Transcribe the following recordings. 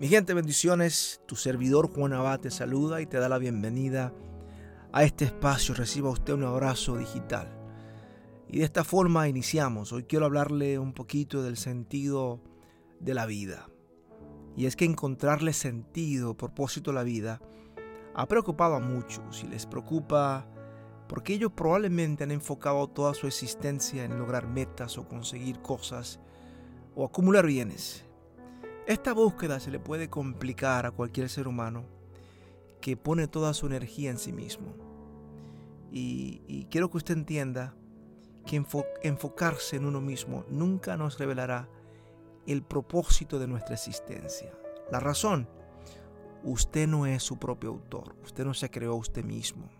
Mi gente, bendiciones. Tu servidor Juan Abad te saluda y te da la bienvenida a este espacio. Reciba usted un abrazo digital. Y de esta forma iniciamos. Hoy quiero hablarle un poquito del sentido de la vida. Y es que encontrarle sentido, propósito a la vida, ha preocupado a muchos y les preocupa porque ellos probablemente han enfocado toda su existencia en lograr metas o conseguir cosas o acumular bienes. Esta búsqueda se le puede complicar a cualquier ser humano que pone toda su energía en sí mismo. Y, quiero que usted entienda que enfocarse en uno mismo nunca nos revelará el propósito de nuestra existencia. La razón, usted no es su propio autor, usted no se creó a usted mismo.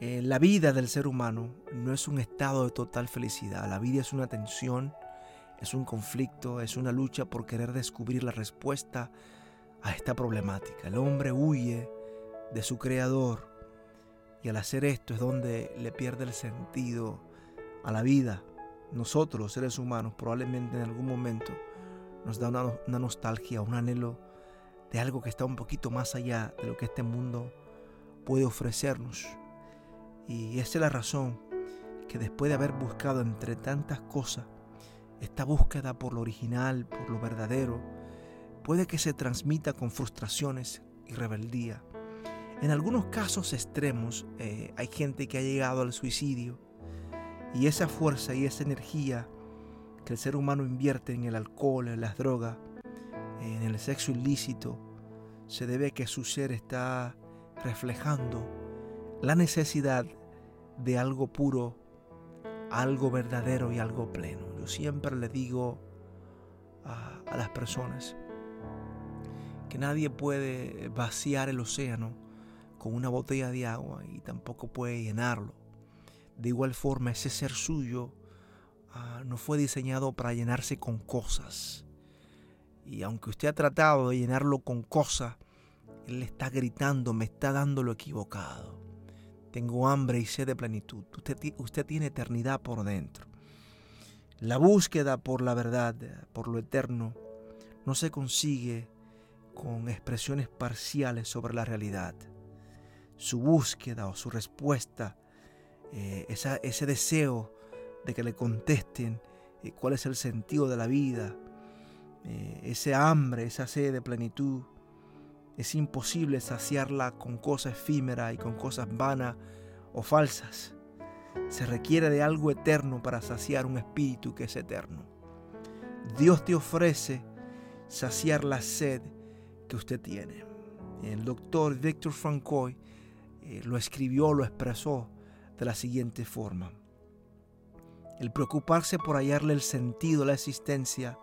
Eh, la vida del ser humano no es un estado de total felicidad, la vida es una tensión, es un conflicto, es una lucha por querer descubrir la respuesta a esta problemática. El hombre huye de su creador y al hacer esto es donde le pierde el sentido a la vida. Nosotros, seres humanos, probablemente en algún momento nos da una, una nostalgia, un anhelo de algo que está un poquito más allá de lo que este mundo puede ofrecernos. Y esa es la razón que después de haber buscado entre tantas cosas, esta búsqueda por lo original, por lo verdadero, puede que se transmita con frustraciones y rebeldía. En algunos casos extremos eh, hay gente que ha llegado al suicidio y esa fuerza y esa energía que el ser humano invierte en el alcohol, en las drogas, en el sexo ilícito, se debe a que su ser está reflejando la necesidad de algo puro, algo verdadero y algo pleno. Yo siempre le digo a, las personas que nadie puede vaciar el océano con una botella de agua y tampoco puede llenarlo. De igual forma, ese ser suyo ah, no fue diseñado para llenarse con cosas. Y aunque usted ha tratado de llenarlo con cosas, Él está gritando, me está dando lo equivocado. Tengo hambre y sed de plenitud. Usted, tiene eternidad por dentro. La búsqueda por la verdad, por lo eterno, no se consigue con expresiones parciales sobre la realidad. Su búsqueda o su respuesta, eh, ese deseo de que le contesten eh, cuál es el sentido de la vida, eh, ese hambre, esa sed de plenitud, es imposible saciarla con cosas efímeras y con cosas vanas o falsas. Se requiere de algo eterno para saciar un espíritu que es eterno. Dios te ofrece saciar la sed que usted tiene. El doctor Víctor Francois eh, lo escribió, lo expresó de la siguiente forma. El preocuparse por hallarle el sentido a la existencia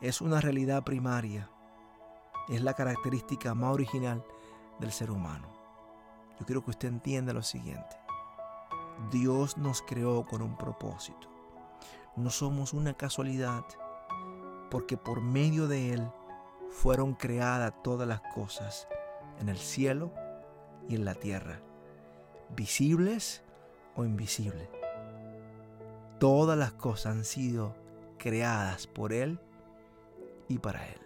es una realidad primaria es la característica más original del ser humano. Yo quiero que usted entienda lo siguiente. Dios nos creó con un propósito. No somos una casualidad, porque por medio de Él fueron creadas todas las cosas en el cielo y en la tierra, visibles o invisibles. Todas las cosas han sido creadas por Él y para Él.